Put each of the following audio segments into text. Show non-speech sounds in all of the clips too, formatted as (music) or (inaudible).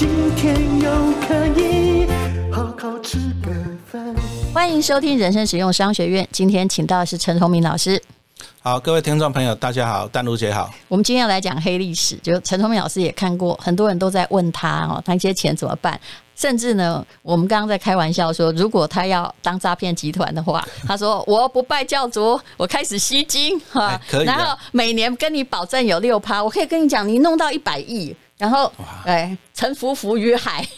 今天又可以好好吃个饭。欢迎收听人生实用商学院，今天请到的是陈崇明老师。好，各位听众朋友，大家好，丹如姐好。我们今天要来讲黑历史，就陈崇明老师也看过，很多人都在问他哦，他这些钱怎么办？甚至呢，我们刚刚在开玩笑说，如果他要当诈骗集团的话，他说我不拜教主，我开始吸金哈，哎、然后每年跟你保证有六趴，我可以跟你讲，你弄到一百亿，然后哎，沉浮浮于海。(laughs)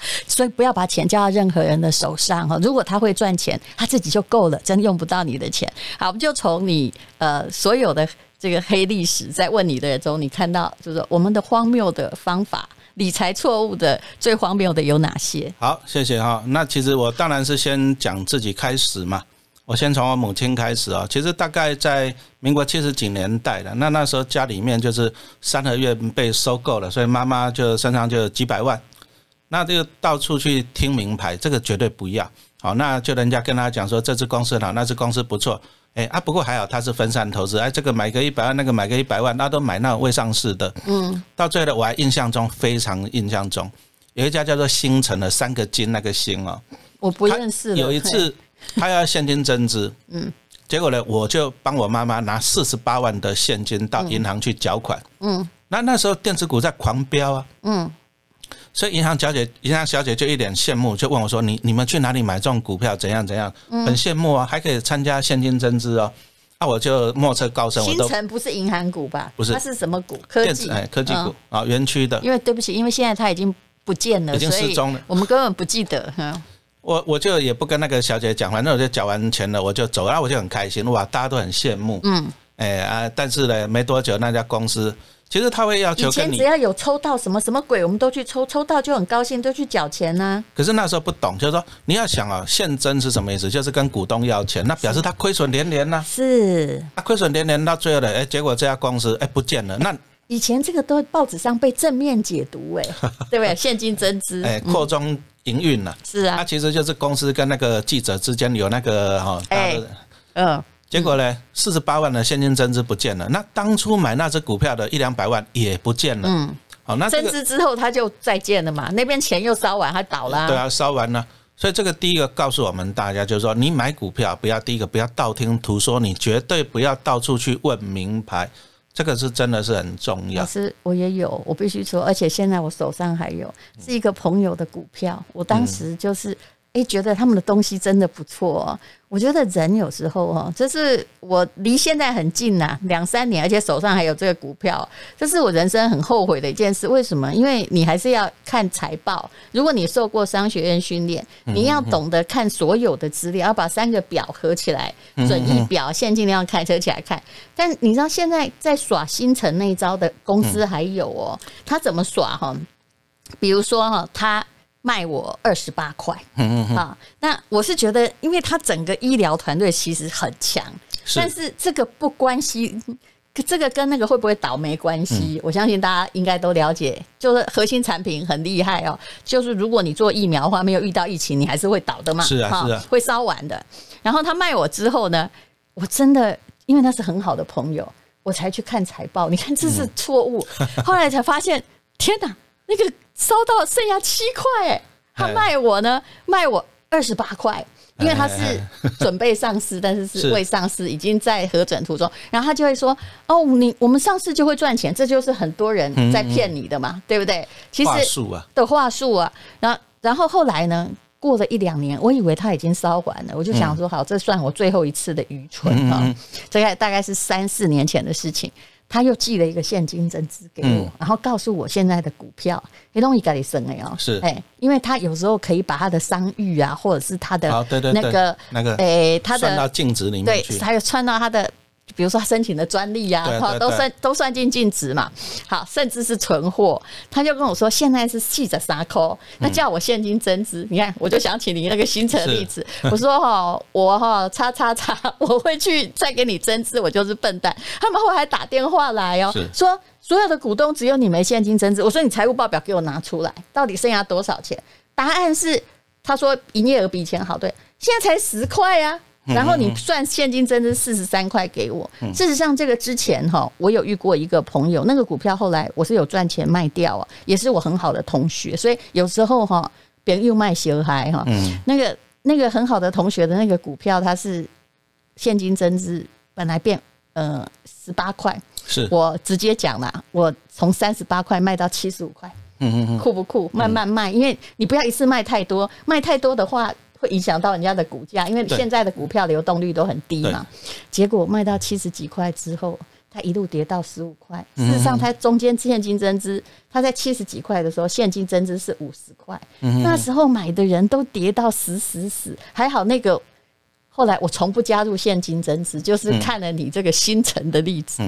(laughs) 所以不要把钱交到任何人的手上哈。如果他会赚钱，他自己就够了，真用不到你的钱。好，我们就从你呃所有的这个黑历史，在问你的人中，你看到就是我们的荒谬的方法，理财错误的最荒谬的有哪些？好，谢谢哈。那其实我当然是先讲自己开始嘛。我先从我母亲开始啊。其实大概在民国七十几年代的，那那时候家里面就是三合院被收购了，所以妈妈就身上就有几百万。那这个到处去听名牌，这个绝对不要。好，那就人家跟他讲说，这支公司好，那支公司不错。哎啊，不过还好，他是分散投资。哎，这个买个一百万，那个买个一百万，那都买那种未上市的。嗯。到最后，我还印象中非常印象中，有一家叫做星辰的三个金那个星哦。我不认识。有一次，他要现金增资。(laughs) 嗯。结果呢，我就帮我妈妈拿四十八万的现金到银行去缴款。嗯。那那时候电子股在狂飙啊。嗯。所以银行小姐，银行小姐就一脸羡慕，就问我说：“你你们去哪里买这种股票？怎样怎样？很羡慕啊，还可以参加现金增资哦。”那我就莫测高深。我都新城不是银行股吧？不是，它是什么股？科技哎，科技股啊，园区的。因为对不起，因为现在它已经不见了，已经失踪了，我们根本不记得。我我就也不跟那个小姐讲，反正我就缴完钱了，我就走，然后我就很开心哇，大家都很羡慕。嗯，哎啊，但是呢，没多久那家公司。其实他会要求，以前只要有抽到什么什么鬼，我们都去抽，抽到就很高兴，都去缴钱呢、啊。可是那时候不懂，就是说你要想啊，现增是什么意思？就是跟股东要钱，那表示他亏损连连呐。是，他亏损连连到最后的，哎，结果这家公司哎不见了。那以前这个都报纸上被正面解读，哎，(laughs) 对不对？现金增资，哎，扩充营运了。是啊，它其实就是公司跟那个记者之间有那个哈，哎，嗯。结果呢，四十八万的现金增资不见了。那当初买那只股票的一两百万也不见了。嗯，好，那增资之后他就再见了嘛？那边钱又烧完，他倒了。对啊，烧完了。所以这个第一个告诉我们大家，就是说，你买股票不要第一个不要道听途说，你绝对不要到处去问名牌，这个是真的是很重要。老师，我也有，我必须说，而且现在我手上还有是一个朋友的股票，我当时就是。哎，觉得他们的东西真的不错哦。我觉得人有时候哦，这是我离现在很近呐，两三年，而且手上还有这个股票，这是我人生很后悔的一件事。为什么？因为你还是要看财报。如果你受过商学院训练，你要懂得看所有的资料，要把三个表合起来，损益表、现金量、开车起来看。但你知道现在在耍新城那一招的公司还有哦，他怎么耍哈？比如说哈，他。卖我二十八块，嗯嗯好，那我是觉得，因为他整个医疗团队其实很强，但是这个不关系，(laughs) 这个跟那个会不会倒没关系。嗯、我相信大家应该都了解，就是核心产品很厉害哦。就是如果你做疫苗的话，没有遇到疫情，你还是会倒的嘛。是啊，是啊，会烧完的。然后他卖我之后呢，我真的因为他是很好的朋友，我才去看财报。你看这是错误，嗯、后来才发现，天哪，那个。烧到剩下七块，哎，他卖我呢，卖我二十八块，因为他是准备上市，但是 (laughs) 是未上市，已经在核准途中。然后他就会说：“哦，你我们上市就会赚钱，这就是很多人在骗你的嘛，对不对？”其实的话术啊，然后然后后来呢，过了一两年，我以为他已经烧完了，我就想说：“好，这算我最后一次的愚蠢啊！”这个大概是三四年前的事情。他又寄了一个现金增资给我，嗯、然后告诉我现在的股票，很容易给你升了哦。是，哎，因为他有时候可以把他的商誉啊，或者是他的那个那个，哎，他的到净值里面去，对，还有串到他的比如说他申请的专利呀，哈，都算都算进净值嘛。好，甚至是存货，他就跟我说现在是四十三块，那叫我现金增资。你看，我就想起你那个新城的例子，(laughs) 我说哈，我哈叉叉叉，(laughs) 我会去再给你增资，我就是笨蛋。他们后来还打电话来哦，说所有的股东只有你没现金增资。我说你财务报表给我拿出来，到底剩下多少钱？答案是他说营业额比以前好，对，现在才十块呀。然后你算现金增值四十三块给我。事实上，这个之前哈，我有遇过一个朋友，那个股票后来我是有赚钱卖掉啊，也是我很好的同学，所以有时候哈，别人又卖小孩哈，那个那个很好的同学的那个股票，它是现金增资，本来变呃十八块，是我直接讲啦，我从三十八块卖到七十五块，嗯嗯酷不酷？慢慢卖，因为你不要一次卖太多，卖太多的话。会影响到人家的股价，因为现在的股票流动率都很低嘛。结果卖到七十几块之后，它一路跌到十五块。事实上，它中间现金增资，它在七十几块的时候，现金增资是五十块。那时候买的人都跌到死死死，还好那个后来我从不加入现金增资，就是看了你这个新城的例子。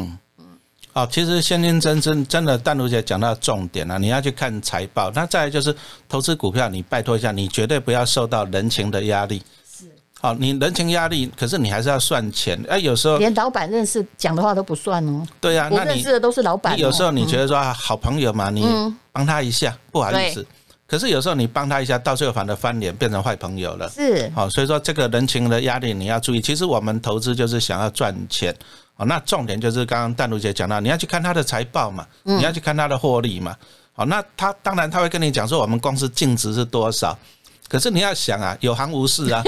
好，其实现金真真真的，淡如姐讲到重点了，你要去看财报。那再来就是投资股票，你拜托一下，你绝对不要受到人情的压力。是，好，你人情压力，可是你还是要算钱。哎，有时候连老板认识讲的话都不算哦。对呀，那认识的都是老板。有时候你觉得说好朋友嘛，你帮他一下，不好意思。可是有时候你帮他一下，到最后反而翻脸，变成坏朋友了。是，好，所以说这个人情的压力你要注意。其实我们投资就是想要赚钱。好，那重点就是刚刚淡如姐讲到，你要去看他的财报嘛，你要去看他的获利嘛。好，那他当然他会跟你讲说我们公司净值是多少，可是你要想啊，有行无市啊。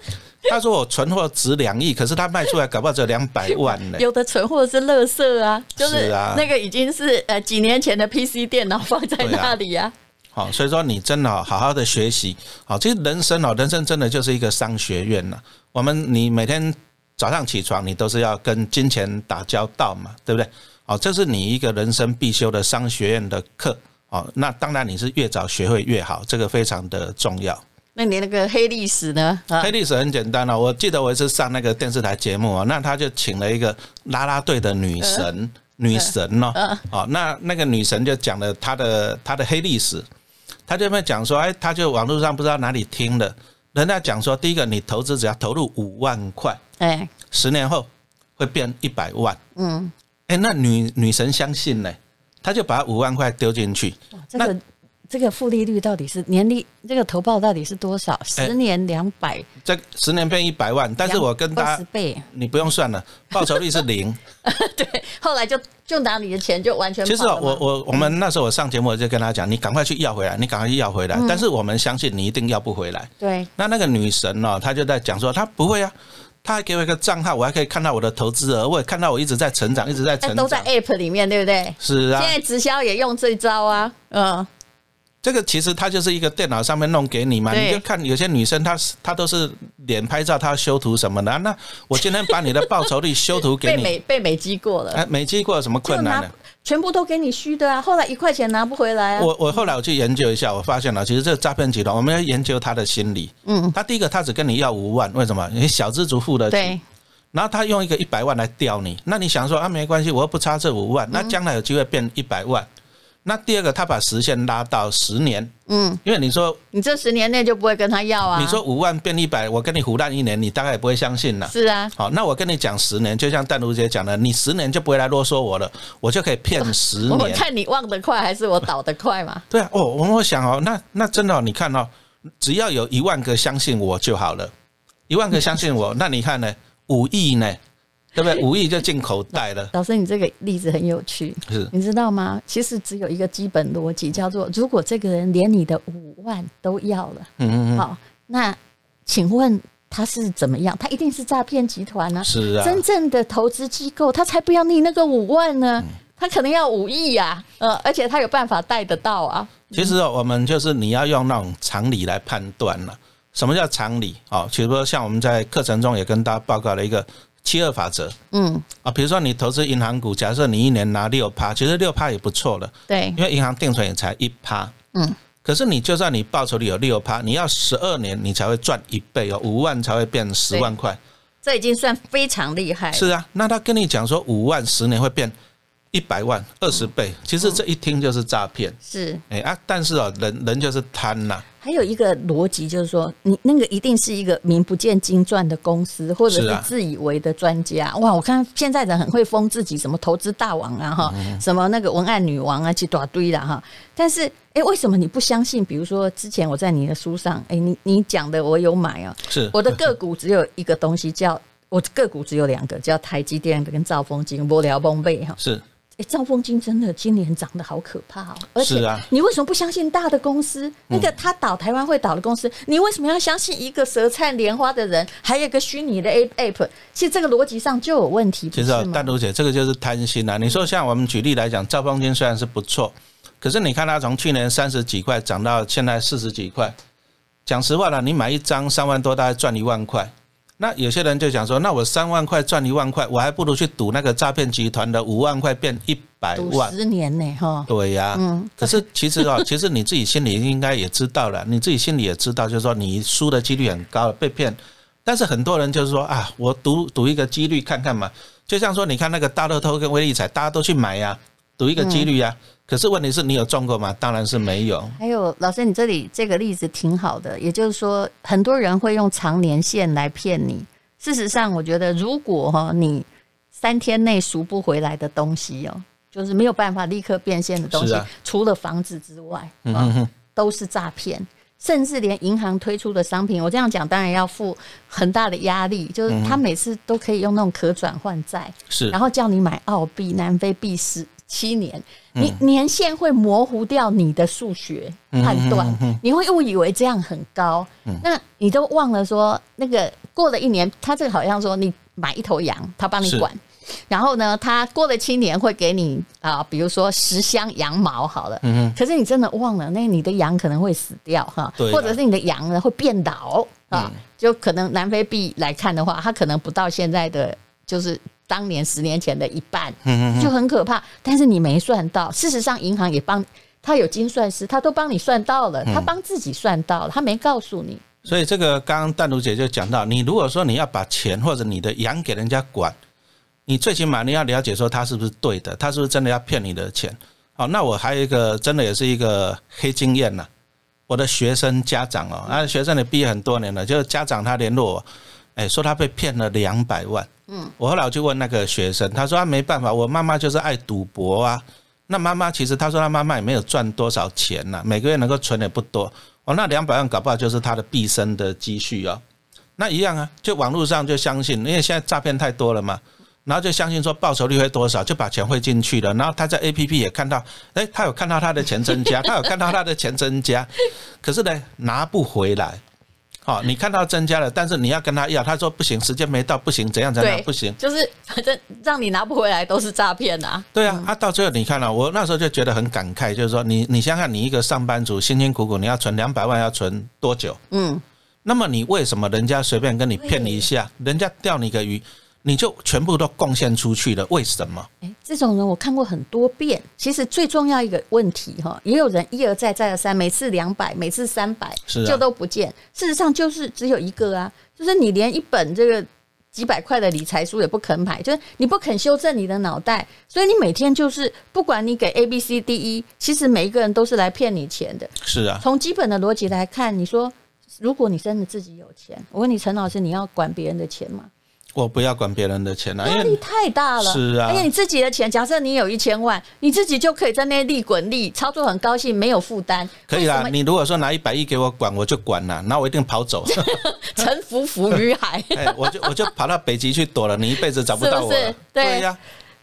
(laughs) 他说我存货值两亿，可是他卖出来搞不好只有两百万呢。有的存货是垃圾啊，就是那个已经是呃几年前的 PC 电脑放在那里啊。好，所以说你真的好好的学习。好，其实人生哦，人生真的就是一个商学院呐。我们你每天。早上起床，你都是要跟金钱打交道嘛，对不对？哦，这是你一个人生必修的商学院的课哦。那当然你是越早学会越好，这个非常的重要。那你那个黑历史呢？黑历史很简单了，我记得我一次上那个电视台节目啊，那他就请了一个啦啦队的女神，女神哦，哦，那那个女神就讲了她的她的黑历史，她就会讲说，哎，她就网络上不知道哪里听的，人家讲说，第一个你投资只要投入五万块。哎，十年后会变一百万。嗯，哎，那女女神相信呢，她就把五万块丢进去。这个这个负利率到底是年利？这个投报到底是多少？十年两百，这十年变一百万。但是我跟大家，你不用算了，报酬率是零。(laughs) 对，后来就就拿你的钱就完全。其实我我我们那时候我上节目我就跟他讲，你赶快去要回来，你赶快去要回来。但是我们相信你一定要不回来。对。那那个女神呢，她就在讲说，她不会啊。他还给我一个账号，我还可以看到我的投资额，我也看到我一直在成长，一直在成长，都在 App 里面，对不对？是啊，现在直销也用这招啊，嗯。这个其实它就是一个电脑上面弄给你嘛，你就看有些女生她是她都是脸拍照，她修图什么的。那我今天把你的报酬率修图给你，(laughs) 被美被美肌过了，哎，美肌过有什么困难呢？全部都给你虚的啊！后来一块钱拿不回来啊！我我后来我去研究一下，我发现了，其实这个诈骗集团，我们要研究他的心理。嗯，他第一个他只跟你要五万，为什么？你小资族付得起。对。然后他用一个一百万来钓你，那你想说啊，没关系，我又不差这五万，那将来有机会变一百万。那第二个，他把时限拉到十年，嗯，因为你说你这十年内就不会跟他要啊。你说五万变一百，我跟你胡乱一年，你大概也不会相信了。是啊，好，那我跟你讲十年，就像淡如姐讲的，你十年就不会来啰嗦我了，我就可以骗十年。(laughs) 我看你忘得快还是我倒得快嘛？(laughs) 对啊，哦，我我想哦，那那真的，你看哦，只要有一万个相信我就好了，一万个相信我，(laughs) 那你看呢？五亿呢？对不对？五亿就进口袋了。老师，你这个例子很有趣，是你知道吗？其实只有一个基本逻辑，叫做如果这个人连你的五万都要了，嗯嗯嗯，好，那请问他是怎么样？他一定是诈骗集团呢？是啊，真正的投资机构他才不要你那个五万呢，他可能要五亿呀，呃，而且他有办法贷得到啊。其实我们就是你要用那种常理来判断了。什么叫常理？哦，其实说像我们在课程中也跟大家报告了一个。七二法则，嗯。啊，比如说你投资银行股，假设你一年拿六趴，其实六趴也不错了，对，因为银行定存也才一趴，嗯，可是你就算你报酬率有六趴，你要十二年你才会赚一倍哦，五万才会变十万块，这已经算非常厉害了。是啊，那他跟你讲说五万十年会变一百万二十倍，其实这一听就是诈骗。是，哎啊，但是啊，人人就是贪呐。还有一个逻辑就是说，你那个一定是一个名不见经传的公司，或者是自以为的专家。哇，我看现在人很会封自己，什么投资大王啊，哈，什么那个文案女王啊，去打堆了哈。但是，哎，为什么你不相信？比如说，之前我在你的书上，哎，你你讲的我有买啊。是，我的个股只有一个东西叫，我个股只有两个，叫台积电跟兆丰金，无聊崩背哈。是。哎，兆丰金真的今年涨得好可怕哦！而且，你为什么不相信大的公司？那个他倒台湾会倒的公司，你为什么要相信一个舌灿莲花的人？还有一个虚拟的 App？其实这个逻辑上就有问题。其实，淡如姐，这个就是贪心啊！你说，像我们举例来讲，兆丰金虽然是不错，可是你看它从去年三十几块涨到现在四十几块，讲实话了，你买一张三万多，大概赚一万块。那有些人就想说，那我三万块赚一万块，我还不如去赌那个诈骗集团的五万块变一百万，十年呢，哈。对呀，嗯。可是其实啊，(laughs) 其实你自己心里应该也知道了，你自己心里也知道，就是说你输的几率很高，被骗。但是很多人就是说啊，我赌赌一个几率看看嘛，就像说你看那个大乐透跟威力彩，大家都去买呀，赌一个几率呀。可是问题是你有中过吗？当然是没有。还有老师，你这里这个例子挺好的，也就是说，很多人会用长年限来骗你。事实上，我觉得如果哈你三天内赎不回来的东西哦，就是没有办法立刻变现的东西，除了房子之外，嗯，都是诈骗。甚至连银行推出的商品，我这样讲当然要付很大的压力，就是他每次都可以用那种可转换债，是，然后叫你买澳币、南非币十七年。你年限会模糊掉你的数学判断，你会误以为这样很高，那你都忘了说，那个过了一年，他这个好像说你买一头羊，他帮你管，然后呢，他过了七年会给你啊，比如说十箱羊毛好了，可是你真的忘了，那你的羊可能会死掉哈，或者是你的羊呢会变老啊，就可能南非币来看的话，它可能不到现在的就是。当年十年前的一半，就很可怕。但是你没算到，事实上银行也帮他有精算师，他都帮你算到了，他帮自己算到了，他没告诉你。所以这个刚刚淡如姐就讲到，你如果说你要把钱或者你的羊给人家管，你最起码你要了解说他是不是对的，他是不是真的要骗你的钱。好，那我还有一个真的也是一个黑经验呐，我的学生家长哦，那学生也毕业很多年了，就是家长他联络我，哎，说他被骗了两百万。嗯，我后来我就问那个学生，他说他没办法，我妈妈就是爱赌博啊。那妈妈其实他说他妈妈也没有赚多少钱呐，每个月能够存也不多。哦，那两百万搞不好就是他的毕生的积蓄啊。那一样啊，就网络上就相信，因为现在诈骗太多了嘛，然后就相信说报酬率会多少，就把钱汇进去了。然后他在 APP 也看到，哎，他有看到他的钱增加，他有看到他的钱增加，可是呢，拿不回来。哦，你看到增加了，但是你要跟他要，他说不行，时间没到，不行，怎样怎样不行，就是反正让你拿不回来都是诈骗呐。对啊，他、啊、到最后你看了、啊，我那时候就觉得很感慨，就是说你你想想，你一个上班族辛辛苦苦，你要存两百万，要存多久？嗯，那么你为什么人家随便跟你骗你一下，人家钓你个鱼？你就全部都贡献出去了，为什么？哎，这种人我看过很多遍。其实最重要一个问题哈，也有人一而再再而三，每次两百，每次三百，就都不见。事实上就是只有一个啊，就是你连一本这个几百块的理财书也不肯买，就是你不肯修正你的脑袋，所以你每天就是不管你给 A B C D E，其实每一个人都是来骗你钱的。是啊，从基本的逻辑来看，你说如果你真的自己有钱，我问你陈老师，你要管别人的钱吗？我不要管别人的钱了，压力太大了。是啊，而且你自己的钱，假设你有一千万，你自己就可以在那利滚利，操作很高兴，没有负担。可以啦，你如果说拿一百亿给我管，我就管了，那我一定跑走，沉浮浮于海。(laughs) 哎，我就我就跑到北极去躲了，你一辈子找不到我。是是对呀、啊，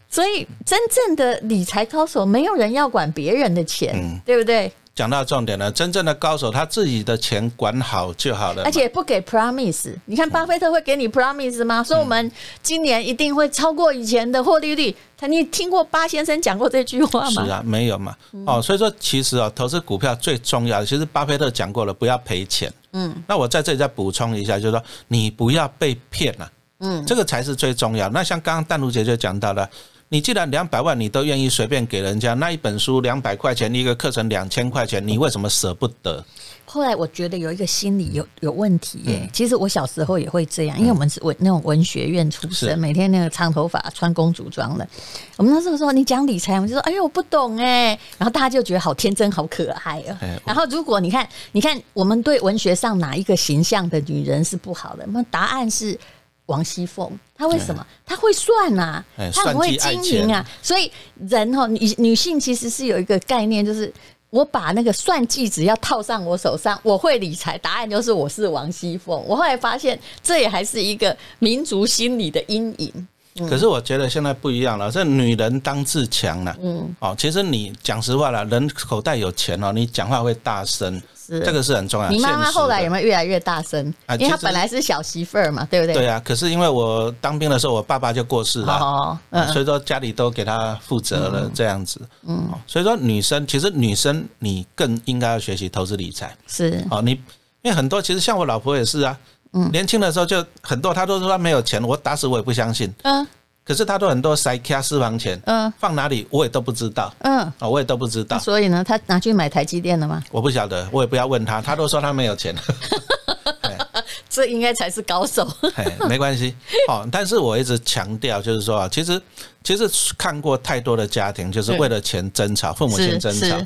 所以真正的理财高手，没有人要管别人的钱，嗯、对不对？讲到重点了，真正的高手他自己的钱管好就好了，而且不给 promise。你看巴菲特会给你 promise 吗？说我们今年一定会超过以前的获利率。他你听过巴先生讲过这句话吗？是啊，没有嘛。哦，所以说其实啊，投资股票最重要的，其实巴菲特讲过了，不要赔钱。嗯，那我在这里再补充一下，就是说你不要被骗了。嗯，这个才是最重要。那像刚刚淡如姐就讲到了。你既然两百万你都愿意随便给人家，那一本书两百块钱，一个课程两千块钱，你为什么舍不得？后来我觉得有一个心理有有问题耶、欸。其实我小时候也会这样，因为我们是文那种文学院出身，每天那个长头发穿公主装的。我们那时候说你讲理财，我们就说哎呦我不懂哎、欸，然后大家就觉得好天真好可爱哦。然后如果你看你看我们对文学上哪一个形象的女人是不好的，那答案是王熙凤。她为什么？她会算呐、啊，她很会经营啊。所以人哈女女性其实是有一个概念，就是。我把那个算计只要套上我手上，我会理财。答案就是我是王熙凤。我后来发现，这也还是一个民族心理的阴影。可是我觉得现在不一样了，这女人当自强了。嗯，哦，其实你讲实话了，人口袋有钱哦，你讲话会大声，是这个是很重要。你妈妈后来有没有越来越大声？因为她本来是小媳妇儿嘛，对不对？对啊。可是因为我当兵的时候，我爸爸就过世了，嗯所以说家里都给她负责了，这样子。嗯，所以说女生其实女生你更应该要学习投资理财。是哦，你因为很多其实像我老婆也是啊。嗯，年轻的时候就很多，她都说她没有钱，我打死我也不相信。嗯，可是他都很多塞卡私房钱，嗯，放哪里我也都不知道。嗯，啊，我也都不知道。所以呢，他拿去买台积电了吗？我不晓得，我也不要问他，他都说他没有钱。(laughs) 这应该才是高手。哎，没关系。哦，但是我一直强调，就是说啊，其实其实看过太多的家庭，就是为了钱争吵，父母亲争吵。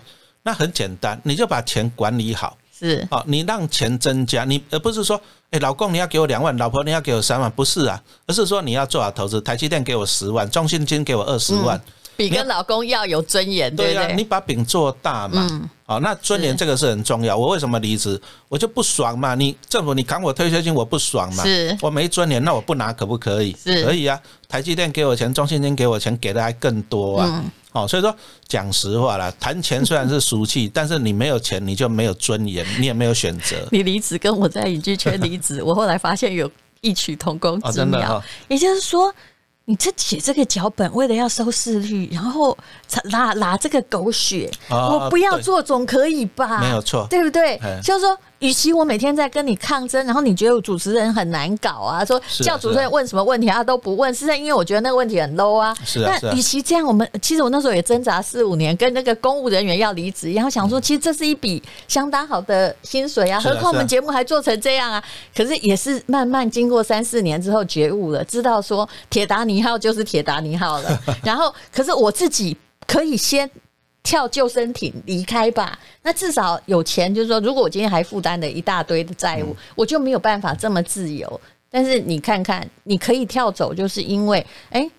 那很简单，你就把钱管理好。是，好，你让钱增加，你而不是说。哎，老公，你要给我两万，老婆你要给我三万，不是啊，而是说你要做好投资。台积电给我十万，中信金给我二十万，嗯，比跟老公要有尊严，对啊，你把饼做大嘛。嗯，好，那尊严这个是很重要。我为什么离职？我就不爽嘛。你政府你砍我退休金，我不爽嘛。是，我没尊严，那我不拿可不可以？是，可以啊。台积电给我钱，中信金给我钱，给的还更多啊。嗯哦，所以说讲实话啦，谈钱虽然是俗气，(laughs) 但是你没有钱，你就没有尊严，你也没有选择。你离职跟我在影剧圈离职，(laughs) 我后来发现有异曲同工之妙，也就是说。你这写这个脚本，为了要收视率，然后拉拉这个狗血，我不要做总可以吧？没有错，对不对？就是说，与其我每天在跟你抗争，然后你觉得主持人很难搞啊，说叫主持人问什么问题他都不问，是在因为我觉得那个问题很 low 啊。是啊。那与其这样，我们其实我那时候也挣扎四五年，跟那个公务人员要离职，然后想说，其实这是一笔相当好的薪水啊，何况我们节目还做成这样啊。可是也是慢慢经过三四年之后觉悟了，知道说铁达尼号就是铁达尼号了，(laughs) 然后可是我自己可以先跳救生艇离开吧。那至少有钱，就是说，如果我今天还负担了一大堆的债务，我就没有办法这么自由。但是你看看，你可以跳走，就是因为，哎，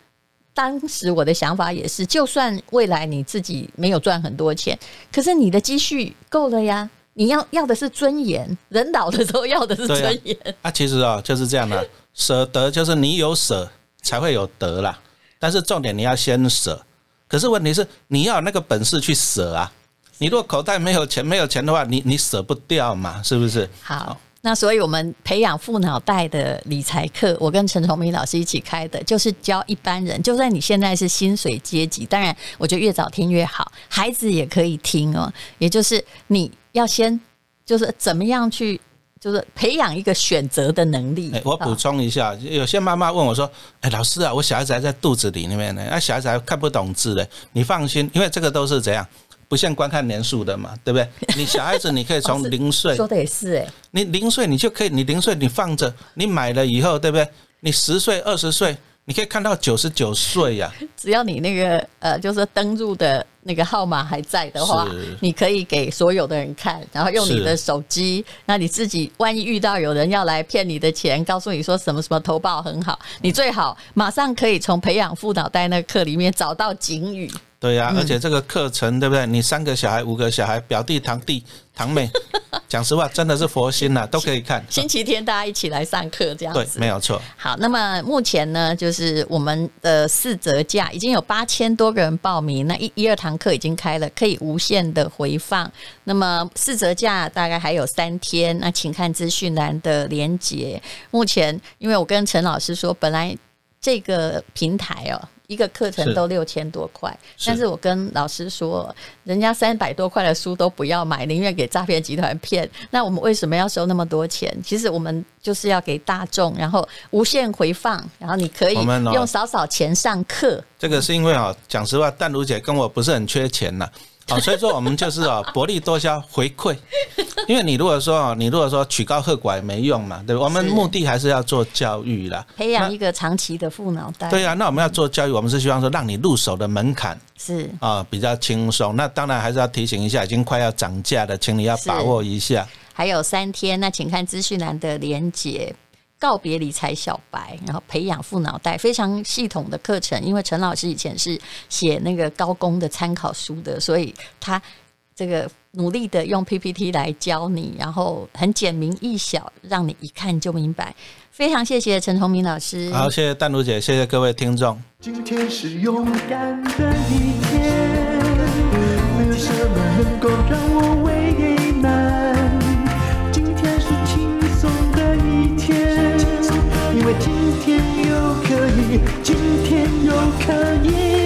当时我的想法也是，就算未来你自己没有赚很多钱，可是你的积蓄够了呀。你要要的是尊严，人老的时候要的是尊严。啊，其实啊，就是这样的，舍得就是你有舍。才会有得啦，但是重点你要先舍。可是问题是你要有那个本事去舍啊。你如果口袋没有钱，没有钱的话，你你舍不掉嘛，是不是？好，那所以我们培养富脑袋的理财课，我跟陈崇明老师一起开的，就是教一般人，就算你现在是薪水阶级，当然我觉得越早听越好，孩子也可以听哦。也就是你要先，就是怎么样去。就是培养一个选择的能力。我补充一下，有些妈妈问我说：“哎，老师啊，我小孩子还在肚子里面呢，那小孩子还看不懂字的。”你放心，因为这个都是怎样不限观看年数的嘛，对不对？(laughs) 你小孩子你可以从零岁说的也是哎，你零岁你就可以，你零岁你放着，你买了以后，对不对？你十岁二十岁。你可以看到九十九岁呀，只要你那个呃，就是登入的那个号码还在的话，你可以给所有的人看，然后用你的手机，那你自己万一遇到有人要来骗你的钱，告诉你说什么什么投报很好，你最好马上可以从培养副脑袋那课里面找到警语。对呀、啊，而且这个课程对不对？你三个小孩、五个小孩、表弟、堂弟、堂妹，(laughs) 讲实话，真的是佛心呐、啊，都可以看。星期天大家一起来上课，这样子对，没有错。好，那么目前呢，就是我们的四折价已经有八千多个人报名，那一一二堂课已经开了，可以无限的回放。那么四折价大概还有三天，那请看资讯栏的连接。目前，因为我跟陈老师说，本来。这个平台哦。一个课程都六千多块，是但是我跟老师说，人家三百多块的书都不要买，宁愿给诈骗集团骗。那我们为什么要收那么多钱？其实我们就是要给大众，然后无限回放，然后你可以用少少钱上课。这个是因为啊，讲实话，淡如姐跟我不是很缺钱呐。好，所以说我们就是啊，(laughs) 薄利多销回馈。因为你如果说啊，你如果说曲高和寡没用嘛，对吧？我们目的还是要做教育啦，培养一个长期的富脑袋。对啊，那我们要做教育，我们是希望说让你入手的门槛是啊比较轻松。那当然还是要提醒一下，已经快要涨价了，请你要把握一下。还有三天，那请看资讯栏的连结。告别理财小白，然后培养富脑袋，非常系统的课程。因为陈老师以前是写那个高工的参考书的，所以他这个努力的用 PPT 来教你，然后很简明易晓，让你一看就明白。非常谢谢陈崇明老师，好，谢谢淡如姐，谢谢各位听众。今天是勇敢的一天，没有什么能够让我为今天又可以